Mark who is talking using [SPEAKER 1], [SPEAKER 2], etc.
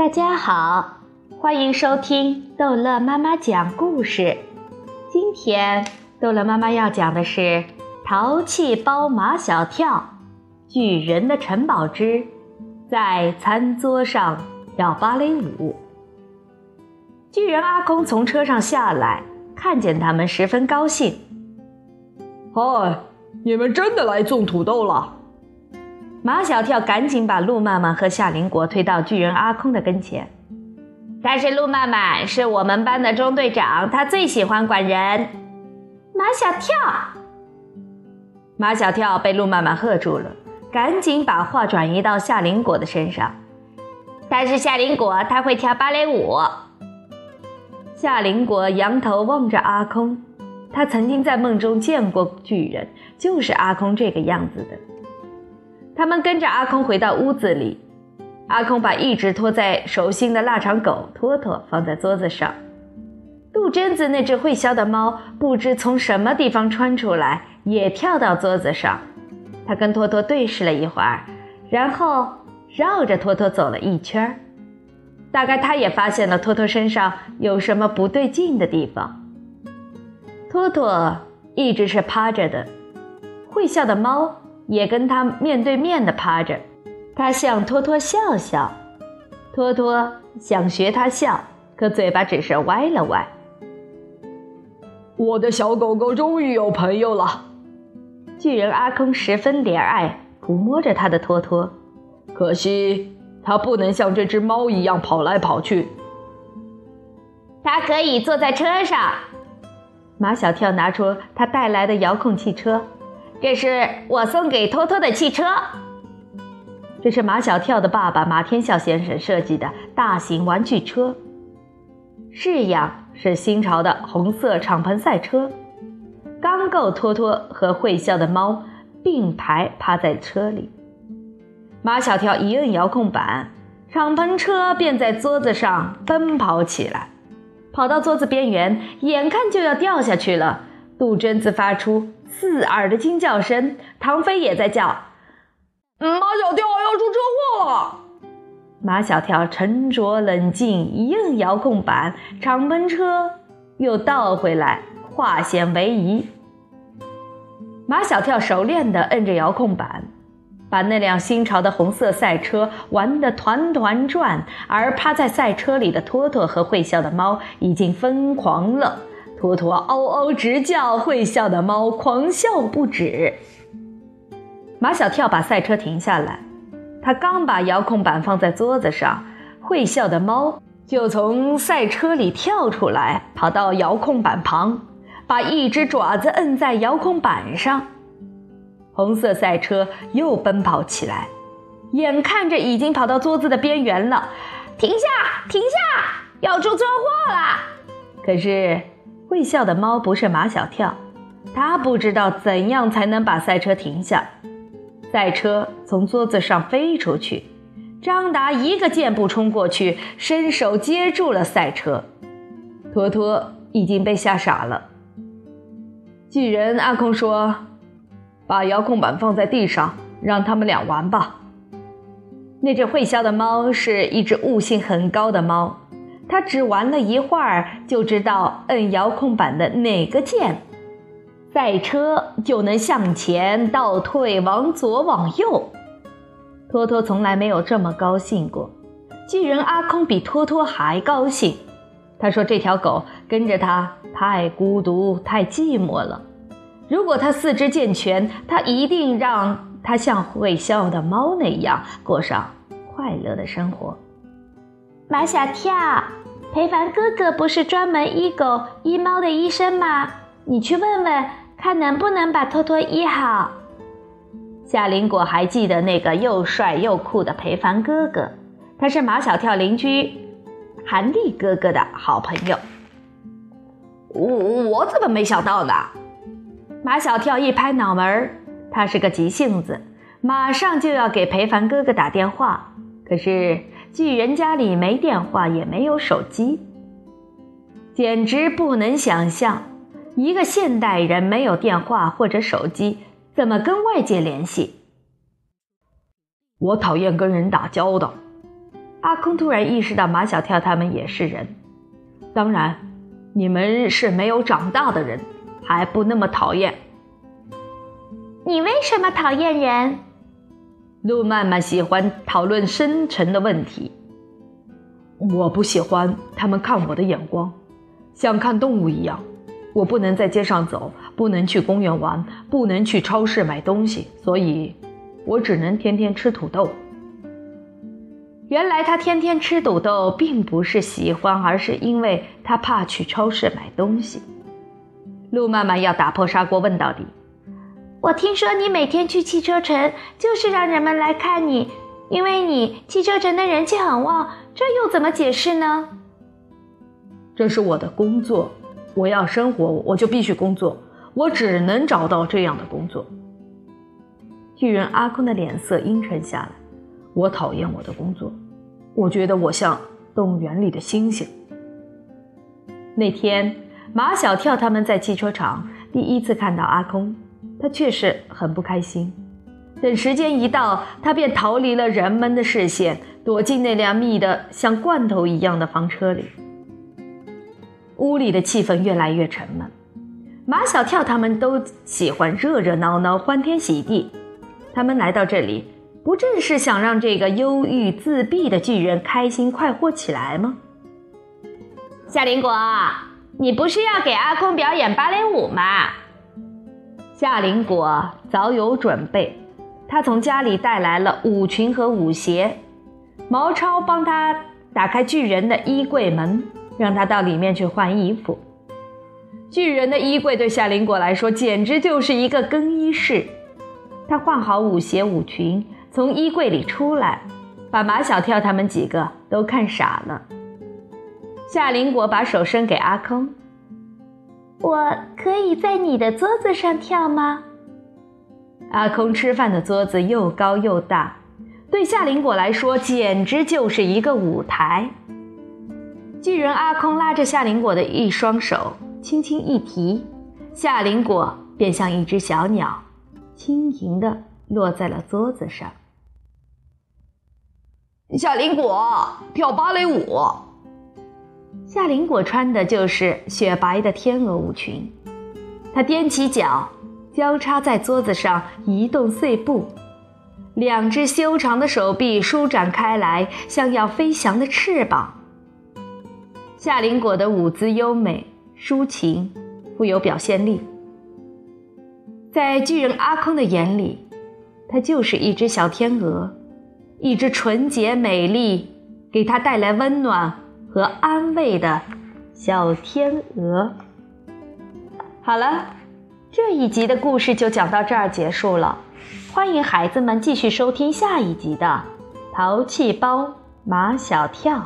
[SPEAKER 1] 大家好，欢迎收听逗乐妈妈讲故事。今天逗乐妈妈要讲的是《淘气包马小跳：巨人的城堡之在餐桌上跳芭蕾舞》。巨人阿空从车上下来，看见他们十分高兴。
[SPEAKER 2] 嗨，你们真的来种土豆了？
[SPEAKER 1] 马小跳赶紧把路曼曼和夏林果推到巨人阿空的跟前。但是路曼曼是我们班的中队长，他最喜欢管人。马小跳，马小跳被路曼曼喝住了，赶紧把话转移到夏林果的身上。但是夏林果他会跳芭蕾舞。夏林果仰头望着阿空，他曾经在梦中见过巨人，就是阿空这个样子的。他们跟着阿空回到屋子里，阿空把一直拖在手心的腊肠狗托托放在桌子上。杜鹃子那只会笑的猫不知从什么地方窜出来，也跳到桌子上。它跟托托对视了一会儿，然后绕着托托走了一圈大概它也发现了托托身上有什么不对劲的地方。托托一直是趴着的，会笑的猫。也跟他面对面的趴着，他向托托笑笑，托托想学他笑，可嘴巴只是歪了歪。
[SPEAKER 2] 我的小狗狗终于有朋友了，
[SPEAKER 1] 巨人阿空十分怜爱，抚摸着他的托托，
[SPEAKER 2] 可惜它不能像这只猫一样跑来跑去。
[SPEAKER 1] 它可以坐在车上，马小跳拿出他带来的遥控汽车。这是我送给托托的汽车。这是马小跳的爸爸马天笑先生设计的大型玩具车。式样是新潮的红色敞篷赛车，刚够托托和会笑的猫并排趴在车里。马小跳一摁遥控板，敞篷车便在桌子上奔跑起来，跑到桌子边缘，眼看就要掉下去了。杜鹃子发出。刺耳的惊叫声，唐飞也在叫：“
[SPEAKER 2] 马小跳要出车祸了！”
[SPEAKER 1] 马小跳沉着冷静，一摁遥控板，敞篷车又倒回来，化险为夷。马小跳熟练地摁着遥控板，把那辆新潮的红色赛车玩得团团转，而趴在赛车里的托托和会笑的猫已经疯狂了。托托嗷嗷直叫，会笑的猫狂笑不止。马小跳把赛车停下来，他刚把遥控板放在桌子上，会笑的猫就从赛车里跳出来，跑到遥控板旁，把一只爪子摁在遥控板上。红色赛车又奔跑起来，眼看着已经跑到桌子的边缘了，停下，停下，要出车祸了！可是。会笑的猫不是马小跳，他不知道怎样才能把赛车停下。赛车从桌子上飞出去，张达一个箭步冲过去，伸手接住了赛车。托托已经被吓傻了。巨人阿空说：“把遥控板放在地上，让他们俩玩吧。”那只会笑的猫是一只悟性很高的猫。他只玩了一会儿，就知道摁遥控板的哪个键，赛车就能向前、倒退、往左、往右。托托从来没有这么高兴过，巨人阿空比托托还高兴。他说：“这条狗跟着他太孤独、太寂寞了。如果他四肢健全，他一定让它像会笑的猫那样过上快乐的生活。”马小跳，裴凡哥哥不是专门医狗医猫的医生吗？你去问问，看能不能把托托医好。夏林果还记得那个又帅又酷的裴凡哥哥，他是马小跳邻居韩立哥哥的好朋友。
[SPEAKER 2] 我我怎么没想到呢？
[SPEAKER 1] 马小跳一拍脑门儿，他是个急性子，马上就要给裴凡哥哥打电话，可是。巨人家里没电话，也没有手机，简直不能想象，一个现代人没有电话或者手机，怎么跟外界联系？
[SPEAKER 2] 我讨厌跟人打交道。
[SPEAKER 1] 阿空突然意识到马小跳他们也是人，当然，你们是没有长大的人，还不那么讨厌。
[SPEAKER 3] 你为什么讨厌人？
[SPEAKER 1] 路曼曼喜欢讨论深沉的问题。我不喜欢他们看我的眼光，像看动物一样。我不能在街上走，不能去公园玩，不能去超市买东西，所以，我只能天天吃土豆。原来他天天吃土豆，并不是喜欢，而是因为他怕去超市买东西。路曼曼要打破砂锅问到底。
[SPEAKER 3] 我听说你每天去汽车城，就是让人们来看你，因为你汽车城的人气很旺，这又怎么解释呢？
[SPEAKER 1] 这是我的工作，我要生活，我就必须工作，我只能找到这样的工作。巨人阿空的脸色阴沉下来。我讨厌我的工作，我觉得我像动物园里的猩猩。那天，马小跳他们在汽车厂第一次看到阿空，他确实很不开心。等时间一到，他便逃离了人们的视线，躲进那辆密得像罐头一样的房车里。屋里的气氛越来越沉闷。马小跳他们都喜欢热热闹闹、欢天喜地，他们来到这里。不正是想让这个忧郁自闭的巨人开心快活起来吗？
[SPEAKER 3] 夏林果，你不是要给阿空表演芭蕾舞吗？
[SPEAKER 1] 夏林果早有准备，他从家里带来了舞裙和舞鞋。毛超帮他打开巨人的衣柜门，让他到里面去换衣服。巨人的衣柜对夏林果来说简直就是一个更衣室。他换好舞鞋、舞裙。从衣柜里出来，把马小跳他们几个都看傻了。夏林果把手伸给阿空：“
[SPEAKER 3] 我可以在你的桌子上跳吗？”
[SPEAKER 1] 阿空吃饭的桌子又高又大，对夏林果来说简直就是一个舞台。巨人阿空拉着夏林果的一双手，轻轻一提，夏林果便像一只小鸟，轻盈地落在了桌子上。
[SPEAKER 2] 夏林果跳芭蕾舞。
[SPEAKER 1] 夏林果穿的就是雪白的天鹅舞裙，她踮起脚，交叉在桌子上移动碎步，两只修长的手臂舒展开来，像要飞翔的翅膀。夏林果的舞姿优美、抒情，富有表现力。在巨人阿空的眼里，她就是一只小天鹅。一只纯洁美丽、给他带来温暖和安慰的小天鹅。好了，这一集的故事就讲到这儿结束了。欢迎孩子们继续收听下一集的《淘气包马小跳》。